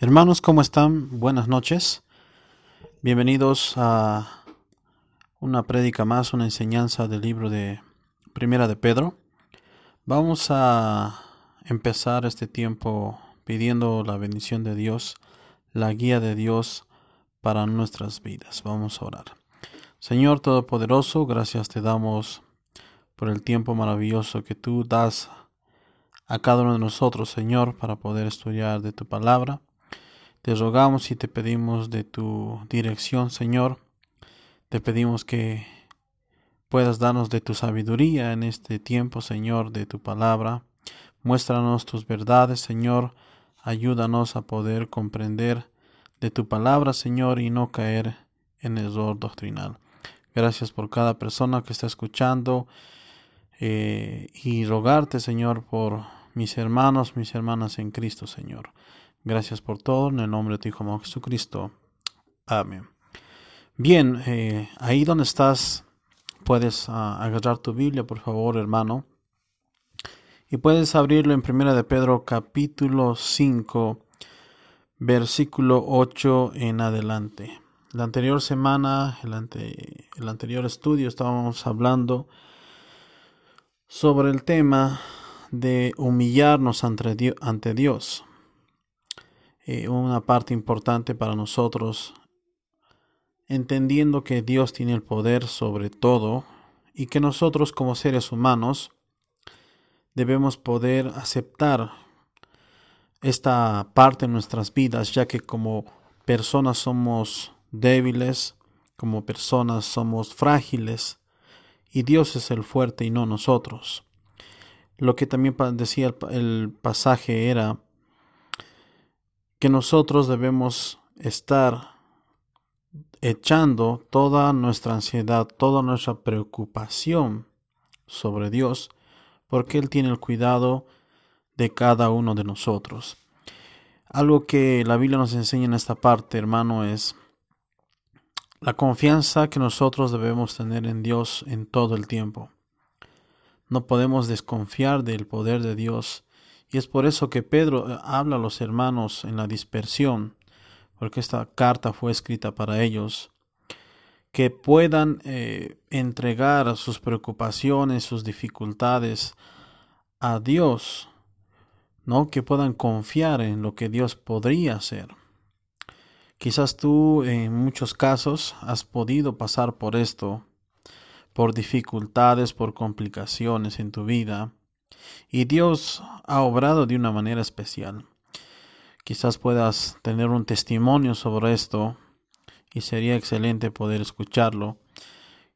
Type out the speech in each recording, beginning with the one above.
Hermanos, ¿cómo están? Buenas noches. Bienvenidos a una prédica más, una enseñanza del libro de Primera de Pedro. Vamos a empezar este tiempo pidiendo la bendición de Dios, la guía de Dios para nuestras vidas. Vamos a orar. Señor Todopoderoso, gracias te damos por el tiempo maravilloso que tú das a cada uno de nosotros, Señor, para poder estudiar de tu palabra. Te rogamos y te pedimos de tu dirección, Señor. Te pedimos que puedas darnos de tu sabiduría en este tiempo, Señor, de tu palabra. Muéstranos tus verdades, Señor. Ayúdanos a poder comprender de tu palabra, Señor, y no caer en error doctrinal. Gracias por cada persona que está escuchando eh, y rogarte, Señor, por mis hermanos, mis hermanas en Cristo, Señor. Gracias por todo, en el nombre de tu Hijo Jesucristo. Amén. Bien, eh, ahí donde estás, puedes ah, agarrar tu Biblia, por favor, hermano. Y puedes abrirlo en Primera de Pedro capítulo 5, versículo 8 en adelante. La anterior semana, el, el anterior estudio, estábamos hablando sobre el tema de humillarnos ante, ante Dios. Eh, una parte importante para nosotros, entendiendo que Dios tiene el poder sobre todo y que nosotros como seres humanos debemos poder aceptar esta parte en nuestras vidas, ya que como personas somos débiles, como personas somos frágiles, y Dios es el fuerte y no nosotros. Lo que también decía el pasaje era que nosotros debemos estar echando toda nuestra ansiedad, toda nuestra preocupación sobre Dios, porque Él tiene el cuidado de cada uno de nosotros. Algo que la Biblia nos enseña en esta parte, hermano, es la confianza que nosotros debemos tener en Dios en todo el tiempo. No podemos desconfiar del poder de Dios y es por eso que Pedro eh, habla a los hermanos en la dispersión, porque esta carta fue escrita para ellos, que puedan eh, entregar sus preocupaciones, sus dificultades a Dios, ¿no? Que puedan confiar en lo que Dios podría hacer. Quizás tú en muchos casos has podido pasar por esto, por dificultades, por complicaciones en tu vida, y Dios ha obrado de una manera especial. Quizás puedas tener un testimonio sobre esto y sería excelente poder escucharlo.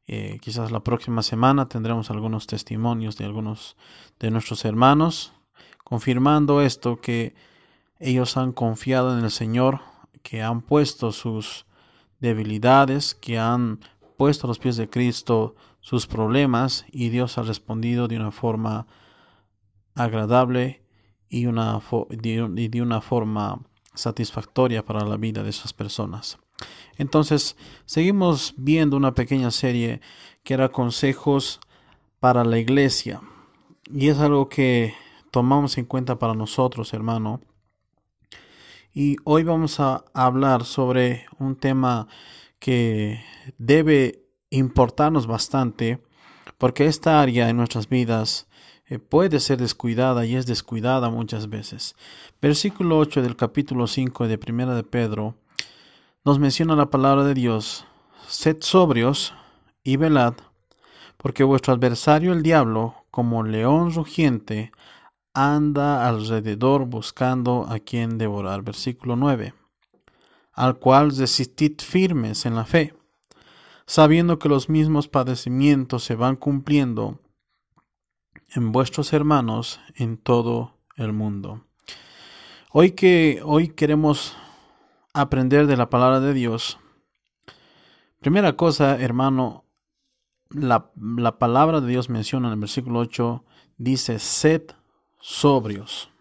Eh, quizás la próxima semana tendremos algunos testimonios de algunos de nuestros hermanos confirmando esto que ellos han confiado en el Señor, que han puesto sus debilidades, que han puesto a los pies de Cristo sus problemas y Dios ha respondido de una forma agradable y, de una forma satisfactoria para la vida de esas personas. Entonces, seguimos viendo una pequeña serie que era consejos para la iglesia. Y es algo que tomamos en cuenta para nosotros, hermano. Y hoy vamos a hablar sobre un tema que debe importarnos bastante, porque esta área en nuestras vidas eh, puede ser descuidada y es descuidada muchas veces. Versículo 8 del capítulo 5 de Primera de Pedro nos menciona la palabra de Dios, sed sobrios y velad, porque vuestro adversario el diablo, como león rugiente, anda alrededor buscando a quien devorar. Versículo 9. Al cual resistid firmes en la fe, sabiendo que los mismos padecimientos se van cumpliendo en vuestros hermanos en todo el mundo. Hoy que hoy queremos aprender de la palabra de Dios. Primera cosa, hermano, la, la palabra de Dios menciona en el versículo 8, dice, sed sobrios.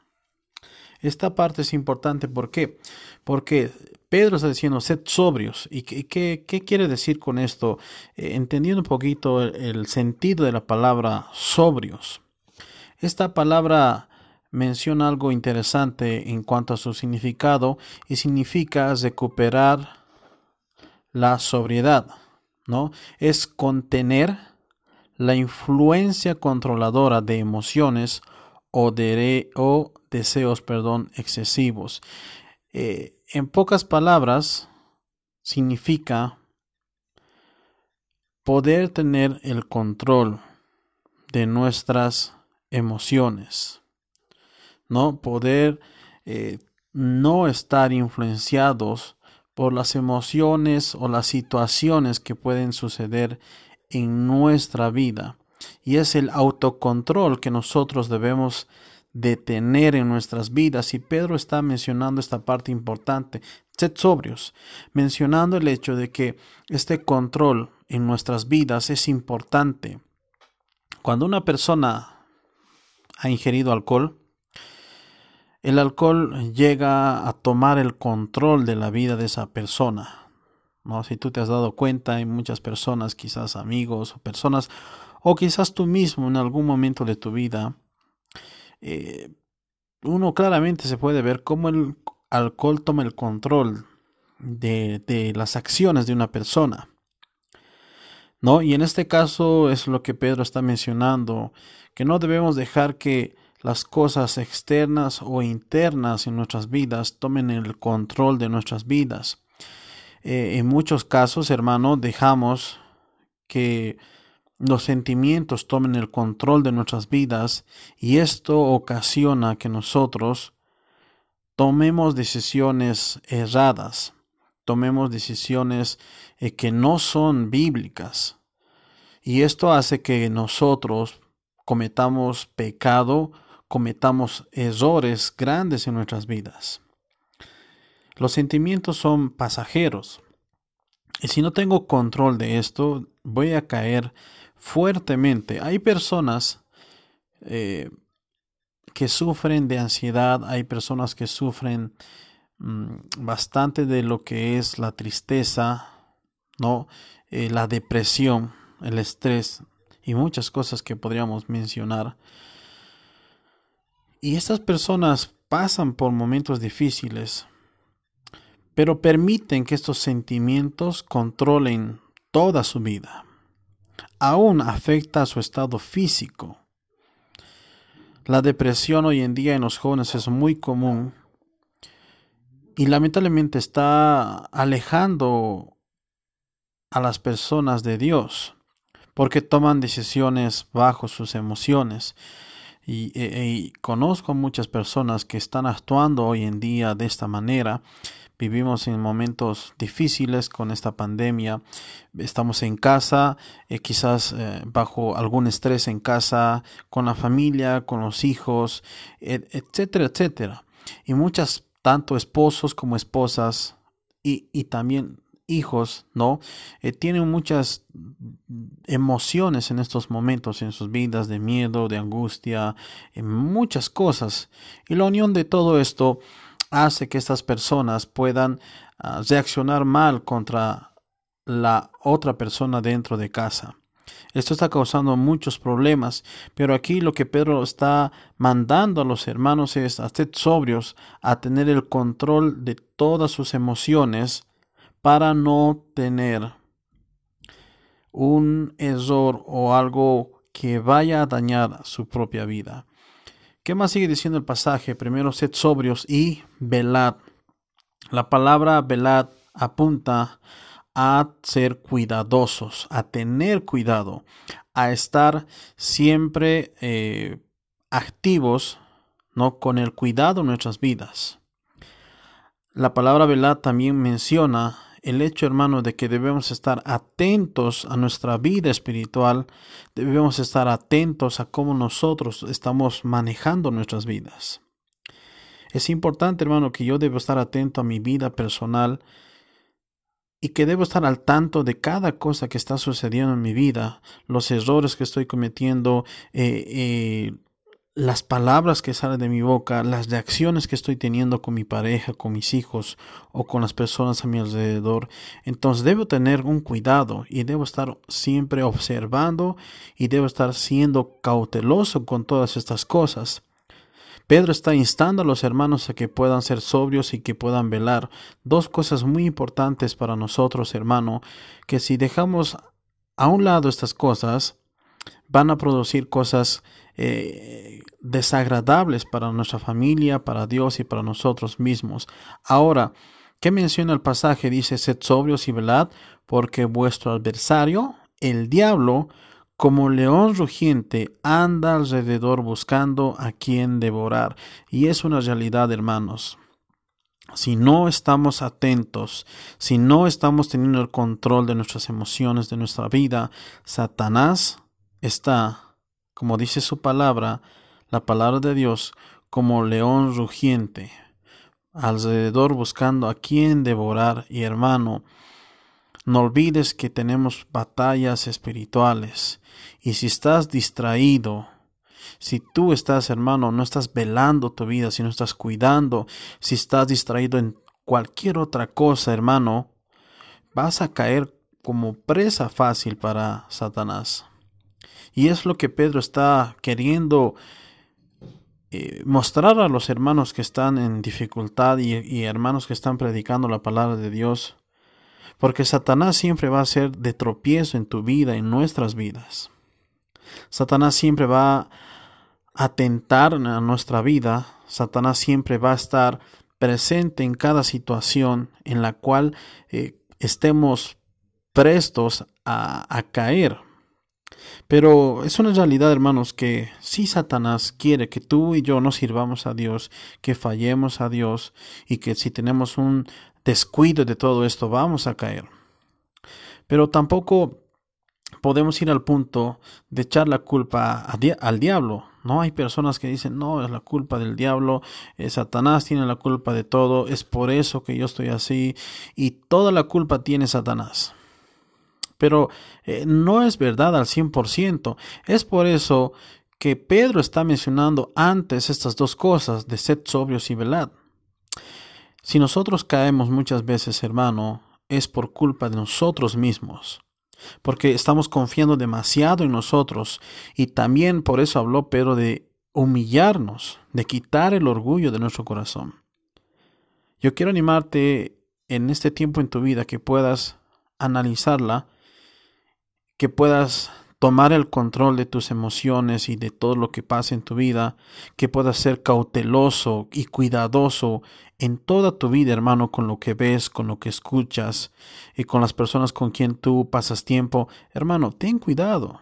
Esta parte es importante, ¿por qué? Porque Pedro está diciendo, sed sobrios. ¿Y qué, qué, quiere decir con esto? Eh, entendiendo un poquito el, sentido de la palabra sobrios. Esta palabra menciona algo interesante en cuanto a su significado y significa recuperar la sobriedad, ¿no? Es contener la influencia controladora de emociones o, o deseos, perdón, excesivos. Eh, en pocas palabras, significa poder tener el control de nuestras emociones, ¿no? Poder eh, no estar influenciados por las emociones o las situaciones que pueden suceder en nuestra vida. Y es el autocontrol que nosotros debemos de tener en nuestras vidas. Y Pedro está mencionando esta parte importante. Sed sobrios, mencionando el hecho de que este control en nuestras vidas es importante. Cuando una persona ha ingerido alcohol, el alcohol llega a tomar el control de la vida de esa persona. ¿no? Si tú te has dado cuenta, hay muchas personas, quizás amigos o personas, o quizás tú mismo en algún momento de tu vida, eh, uno claramente se puede ver cómo el alcohol toma el control de, de las acciones de una persona. ¿No? Y en este caso es lo que Pedro está mencionando, que no debemos dejar que las cosas externas o internas en nuestras vidas tomen el control de nuestras vidas. Eh, en muchos casos, hermano, dejamos que los sentimientos tomen el control de nuestras vidas y esto ocasiona que nosotros tomemos decisiones erradas, tomemos decisiones eh, que no son bíblicas. Y esto hace que nosotros cometamos pecado cometamos errores grandes en nuestras vidas. Los sentimientos son pasajeros. Y si no tengo control de esto, voy a caer fuertemente. Hay personas eh, que sufren de ansiedad, hay personas que sufren mm, bastante de lo que es la tristeza, ¿no? Eh, la depresión, el estrés y muchas cosas que podríamos mencionar. Y estas personas pasan por momentos difíciles, pero permiten que estos sentimientos controlen toda su vida. Aún afecta a su estado físico. La depresión hoy en día en los jóvenes es muy común y lamentablemente está alejando a las personas de Dios porque toman decisiones bajo sus emociones y, e, y, conozco muchas personas que están actuando hoy en día de esta manera. Vivimos en momentos difíciles con esta pandemia. Estamos en casa, eh, quizás eh, bajo algún estrés en casa, con la familia, con los hijos, etcétera, etcétera. Y muchas, tanto esposos como esposas, y, y también hijos, ¿no? Eh, tienen muchas emociones en estos momentos en sus vidas de miedo, de angustia, muchas cosas. Y la unión de todo esto hace que estas personas puedan ah, reaccionar mal contra la otra persona dentro de casa. Esto está causando muchos problemas, pero aquí lo que Pedro está mandando a los hermanos es a ser sobrios, a tener el control de todas sus emociones, para no tener un error o algo que vaya a dañar su propia vida. ¿Qué más sigue diciendo el pasaje? Primero, sed sobrios y velad. La palabra velad apunta a ser cuidadosos, a tener cuidado, a estar siempre eh, activos ¿no? con el cuidado de nuestras vidas. La palabra velad también menciona el hecho, hermano, de que debemos estar atentos a nuestra vida espiritual, debemos estar atentos a cómo nosotros estamos manejando nuestras vidas. Es importante, hermano, que yo debo estar atento a mi vida personal y que debo estar al tanto de cada cosa que está sucediendo en mi vida, los errores que estoy cometiendo, eh, eh, las palabras que salen de mi boca, las reacciones que estoy teniendo con mi pareja, con mis hijos o con las personas a mi alrededor. Entonces debo tener un cuidado y debo estar siempre observando y debo estar siendo cauteloso con todas estas cosas. Pedro está instando a los hermanos a que puedan ser sobrios y que puedan velar. Dos cosas muy importantes para nosotros, hermano, que si dejamos a un lado estas cosas, van a producir cosas eh, desagradables para nuestra familia, para Dios y para nosotros mismos. Ahora, ¿qué menciona el pasaje? Dice, sed sobrios y velad, porque vuestro adversario, el diablo, como león rugiente, anda alrededor buscando a quien devorar. Y es una realidad, hermanos. Si no estamos atentos, si no estamos teniendo el control de nuestras emociones, de nuestra vida, Satanás está, como dice su palabra, la palabra de Dios, como león rugiente, alrededor buscando a quien devorar. Y hermano, no olvides que tenemos batallas espirituales. Y si estás distraído, si tú estás, hermano, no estás velando tu vida, si no estás cuidando, si estás distraído en cualquier otra cosa, hermano, vas a caer como presa fácil para Satanás. Y es lo que Pedro está queriendo eh, mostrar a los hermanos que están en dificultad y hermanos que están predicando la palabra de Dios porque Satanás siempre va a ser de tropiezo en tu vida, en nuestras vidas. Satanás siempre va a tentar a nuestra vida. Satanás siempre va a estar presente en cada situación en la cual eh, estemos prestos a caer. Pero es una realidad, hermanos, que si Satanás quiere que tú y yo no sirvamos a Dios, que fallemos a Dios y que si tenemos un descuido de todo esto, vamos a caer. Pero tampoco podemos ir al punto de echar la culpa al diablo. No hay personas que dicen, no, es la culpa del diablo, eh, Satanás tiene la culpa de todo, es por eso que yo estoy así, y toda la culpa tiene Satanás. Pero eh, no es verdad al 100%. Es por eso que Pedro está mencionando antes estas dos cosas de sed sobrios y velad. Si nosotros caemos muchas veces, hermano, es por culpa de nosotros mismos, porque estamos confiando demasiado en nosotros y también por eso habló Pedro de humillarnos, de quitar el orgullo de nuestro corazón. Yo quiero animarte en este tiempo en tu vida que puedas analizarla, que puedas tomar el control de tus emociones y de todo lo que pasa en tu vida, que puedas ser cauteloso y cuidadoso en toda tu vida, hermano, con lo que ves, con lo que escuchas y con las personas con quien tú pasas tiempo. Hermano, ten cuidado.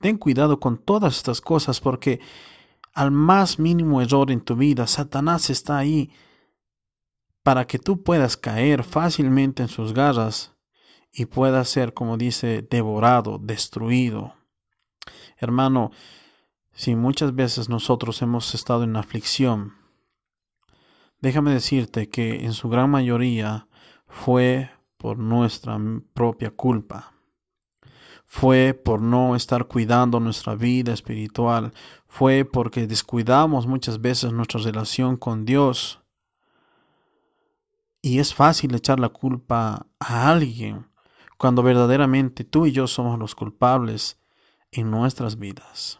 Ten cuidado con todas estas cosas porque al más mínimo error en tu vida, Satanás está ahí para que tú puedas caer fácilmente en sus garras y pueda ser, como dice, devorado, destruido. Hermano, si muchas veces nosotros hemos estado en aflicción, déjame decirte que en su gran mayoría fue por nuestra propia culpa. Fue por no estar cuidando nuestra vida espiritual. Fue porque descuidamos muchas veces nuestra relación con Dios. Y es fácil echar la culpa a alguien cuando verdaderamente tú y yo somos los culpables en nuestras vidas.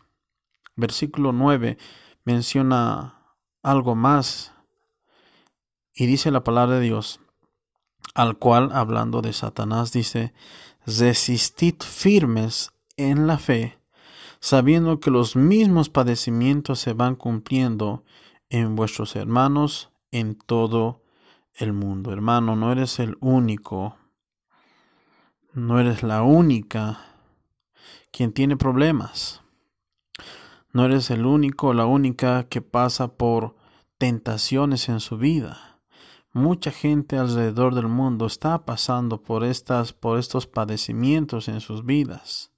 Versículo 9 menciona algo más y dice la palabra de Dios, al cual, hablando de Satanás, dice, resistid firmes en la fe, sabiendo que los mismos padecimientos se van cumpliendo en vuestros hermanos en todo el mundo. Hermano, no eres el único no eres la única quien tiene problemas. No eres el único o la única que pasa por tentaciones en su vida. Mucha gente alrededor del mundo está pasando por estas por estos padecimientos en sus vidas.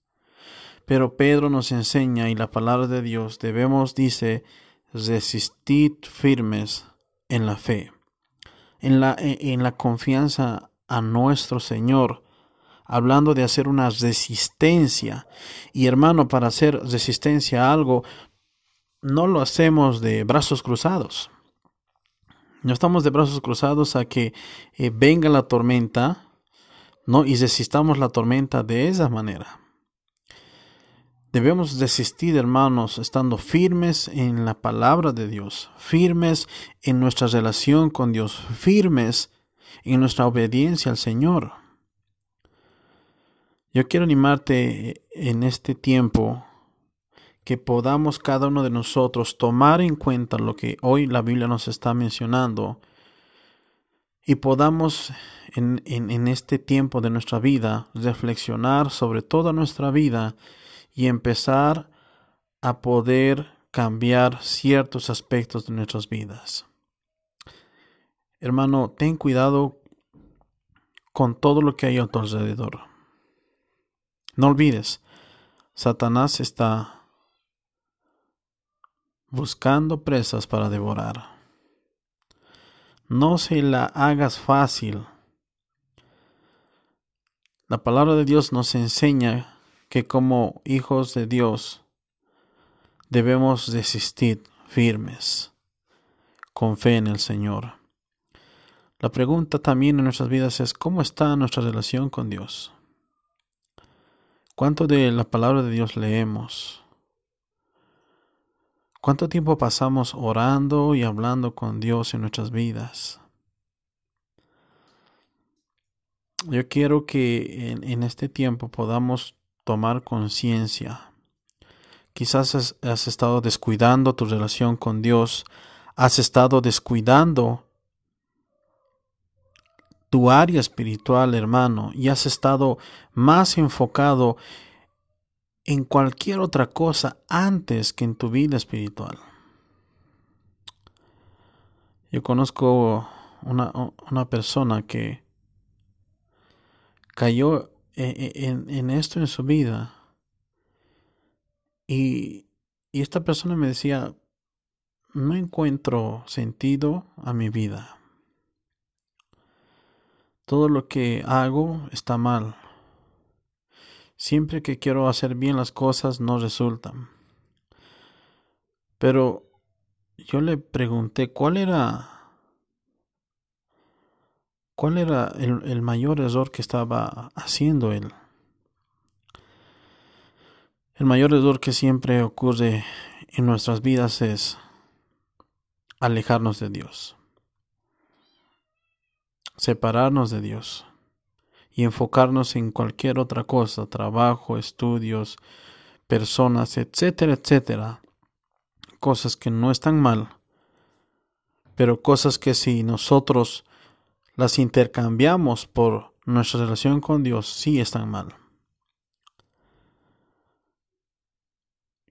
Pero Pedro nos enseña y la palabra de Dios debemos dice resistid firmes en la fe, en la en la confianza a nuestro Señor hablando de hacer una resistencia. Y hermano, para hacer resistencia a algo, no lo hacemos de brazos cruzados. No estamos de brazos cruzados a que eh, venga la tormenta, ¿no? Y resistamos la tormenta de esa manera. Debemos desistir, hermanos, estando firmes en la palabra de Dios, firmes en nuestra relación con Dios, firmes en nuestra obediencia al Señor. Yo quiero animarte en este tiempo que podamos cada uno de nosotros tomar en cuenta lo que hoy la Biblia nos está mencionando y podamos en, este tiempo de nuestra vida reflexionar sobre toda nuestra vida y empezar a poder cambiar ciertos aspectos de nuestras vidas. Hermano, ten cuidado con todo lo que hay a tu alrededor. No olvides, Satanás está buscando presas para devorar. No se la hagas fácil. La palabra de Dios nos enseña que como hijos de Dios debemos desistir firmes, con fe en el Señor. La pregunta también en nuestras vidas es ¿cómo está nuestra relación con Dios? ¿Cuánto de la palabra de Dios leemos? ¿Cuánto tiempo pasamos orando y hablando con Dios en nuestras vidas? Yo quiero que en, este tiempo podamos tomar conciencia. Quizás has, has, estado descuidando tu relación con Dios, has estado descuidando tu área espiritual, hermano, y has estado más enfocado en cualquier otra cosa antes que en tu vida espiritual. Yo conozco una, una persona que cayó e, e, en, en, esto en su vida y, y esta persona me decía, no encuentro sentido a mi vida. Todo lo que hago está mal. Siempre que quiero hacer bien las cosas no resultan. Pero yo le pregunté cuál era cuál era el, el mayor error que estaba haciendo él. El mayor error que siempre ocurre en nuestras vidas es alejarnos de Dios, separarnos de Dios y enfocarnos en cualquier otra cosa, trabajo, estudios, personas, etcétera, etcétera. Cosas que no están mal, pero cosas que si nosotros las intercambiamos por nuestra relación con Dios, sí están mal.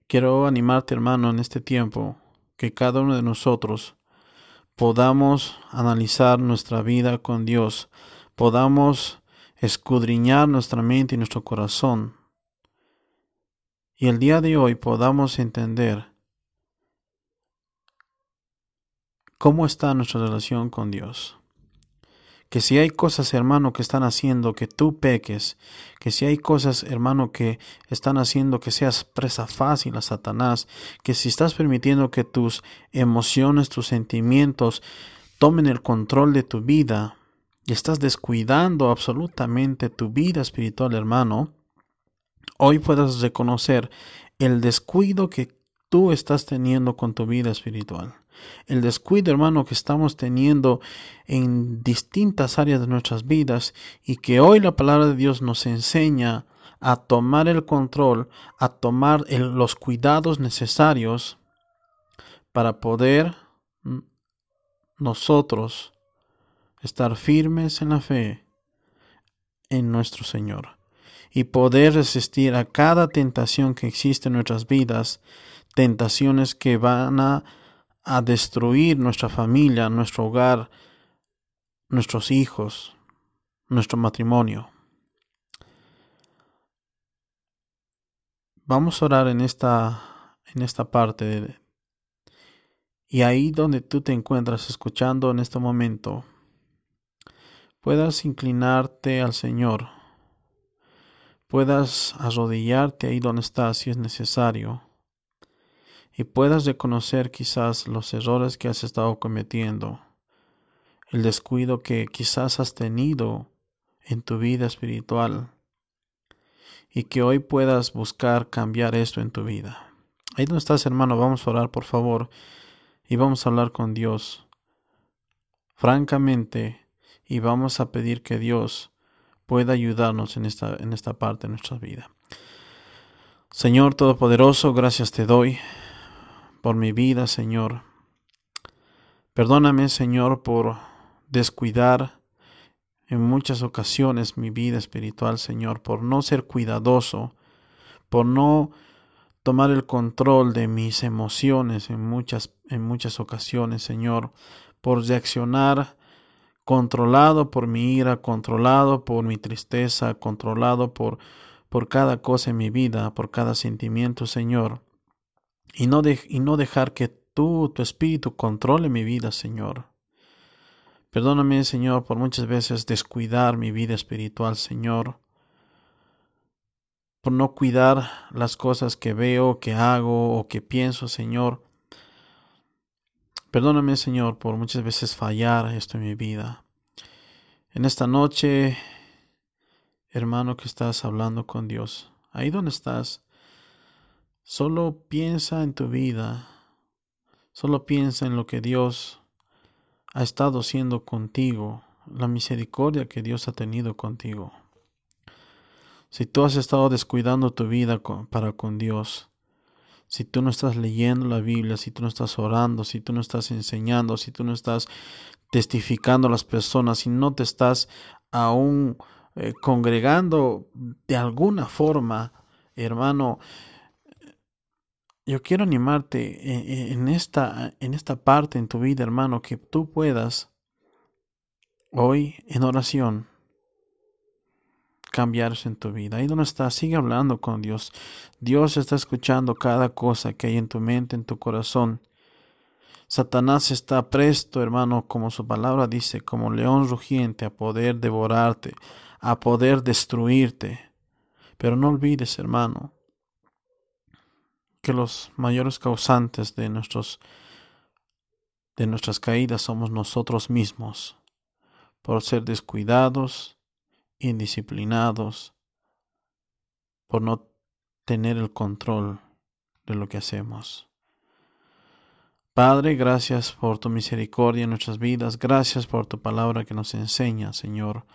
Quiero animarte, hermano, en este tiempo, que cada uno de nosotros podamos analizar nuestra vida con Dios, podamos escudriñar nuestra mente y nuestro corazón. Y el día de hoy podamos entender cómo está nuestra relación con Dios. Que si hay cosas, hermano, que están haciendo que tú peques, que si hay cosas, hermano, que están haciendo que seas presa fácil a Satanás, que si estás permitiendo que tus emociones, tus sentimientos tomen el control de tu vida, y estás descuidando absolutamente tu vida espiritual, hermano, hoy puedes reconocer el descuido que tú estás teniendo con tu vida espiritual. El descuido, hermano, que estamos teniendo en distintas áreas de nuestras vidas y que hoy la palabra de Dios nos enseña a tomar el control, a tomar los cuidados necesarios para poder nosotros estar firmes en la fe en nuestro Señor y poder resistir a cada tentación que existe en nuestras vidas, tentaciones que van a, a destruir nuestra familia, nuestro hogar, nuestros hijos, nuestro matrimonio. Vamos a orar en esta, en esta parte y ahí donde tú te encuentras escuchando en este momento, puedas inclinarte al Señor, puedas arrodillarte ahí donde estás si es necesario, y puedas reconocer quizás los errores que has estado cometiendo, el descuido que quizás has tenido en tu vida espiritual, y que hoy puedas buscar cambiar esto en tu vida. Ahí donde estás, hermano, vamos a orar, por favor, y vamos a hablar con Dios francamente y vamos a pedir que Dios pueda ayudarnos en esta, en esta parte de nuestra vida. Señor Todopoderoso, gracias te doy por mi vida, Señor. Perdóname, Señor, por descuidar en muchas ocasiones mi vida espiritual, Señor, por no ser cuidadoso, por no tomar el control de mis emociones en muchas, en muchas ocasiones, Señor, por reaccionar controlado por mi ira, controlado por mi tristeza, controlado por, por cada cosa en mi vida, por cada sentimiento, Señor, y no, y no dejar que tú, tu espíritu, controle mi vida, Señor. Perdóname, Señor, por muchas veces descuidar mi vida espiritual, Señor, por no cuidar las cosas que veo, que hago o que pienso, Señor. Perdóname, Señor, por muchas veces fallar esto en mi vida. En esta noche, hermano que estás hablando con Dios, ahí donde estás, solo piensa en tu vida, solo piensa en lo que Dios ha estado siendo contigo, la misericordia que Dios ha tenido contigo. Si tú has estado descuidando tu vida para con Dios, si tú no estás leyendo la Biblia, si tú no estás orando, si tú no estás enseñando, si tú no estás testificando a las personas, si no te estás aún eh, congregando de alguna forma, hermano, yo quiero animarte en esta, en esta parte en tu vida, hermano, que tú puedas hoy en oración cambiarse en tu vida. Ahí donde estás, sigue hablando con Dios. Dios está escuchando cada cosa que hay en tu mente, en tu corazón. Satanás está presto, hermano, como su palabra dice, como león rugiente a poder devorarte, a poder destruirte. Pero no olvides, hermano, que los mayores causantes de nuestros de nuestras caídas somos nosotros mismos por ser descuidados, indisciplinados, por no tener el control de lo que hacemos. Padre, gracias por tu misericordia en nuestras vidas, gracias por tu palabra que nos enseña, Señor.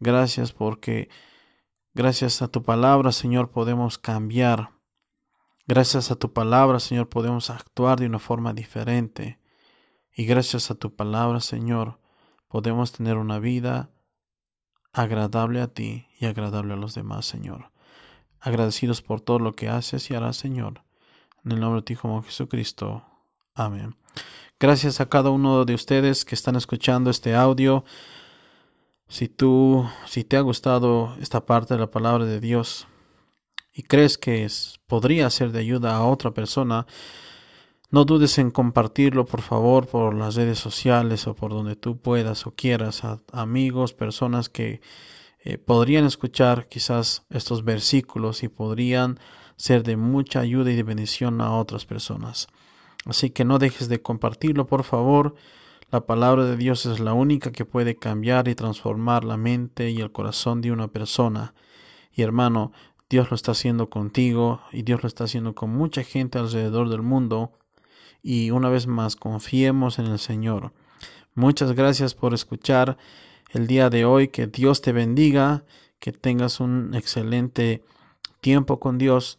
Gracias porque gracias a tu palabra, Señor, podemos cambiar Gracias a tu palabra, Señor, podemos actuar de una forma diferente. Y gracias a tu palabra, Señor, podemos tener una vida agradable a ti y agradable a los demás, Señor. Agradecidos por todo lo que haces y harás, Señor. En el nombre de tu Hijo Jesucristo. Amén. Gracias a cada uno de ustedes que están escuchando este audio. Si tú, si te ha gustado esta parte de la palabra de Dios, y crees que podría ser de ayuda a otra persona, no dudes en compartirlo, por favor, por las redes sociales o por donde tú puedas o quieras, amigos, personas que eh, podrían escuchar quizás estos versículos y podrían ser de mucha ayuda y de bendición a otras personas. Así que no dejes de compartirlo, por favor. La palabra de Dios es la única que puede cambiar y transformar la mente y el corazón de una persona. Y hermano, Dios lo está haciendo contigo y Dios lo está haciendo con mucha gente alrededor del mundo. Y una vez más, confiemos en el Señor. Muchas gracias por escuchar el día de hoy. Que Dios te bendiga, que tengas un excelente tiempo con Dios.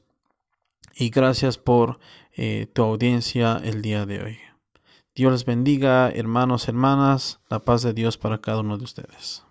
Y gracias por eh, tu audiencia el día de hoy. Dios les bendiga, hermanos, hermanas. La paz de Dios para cada uno de ustedes.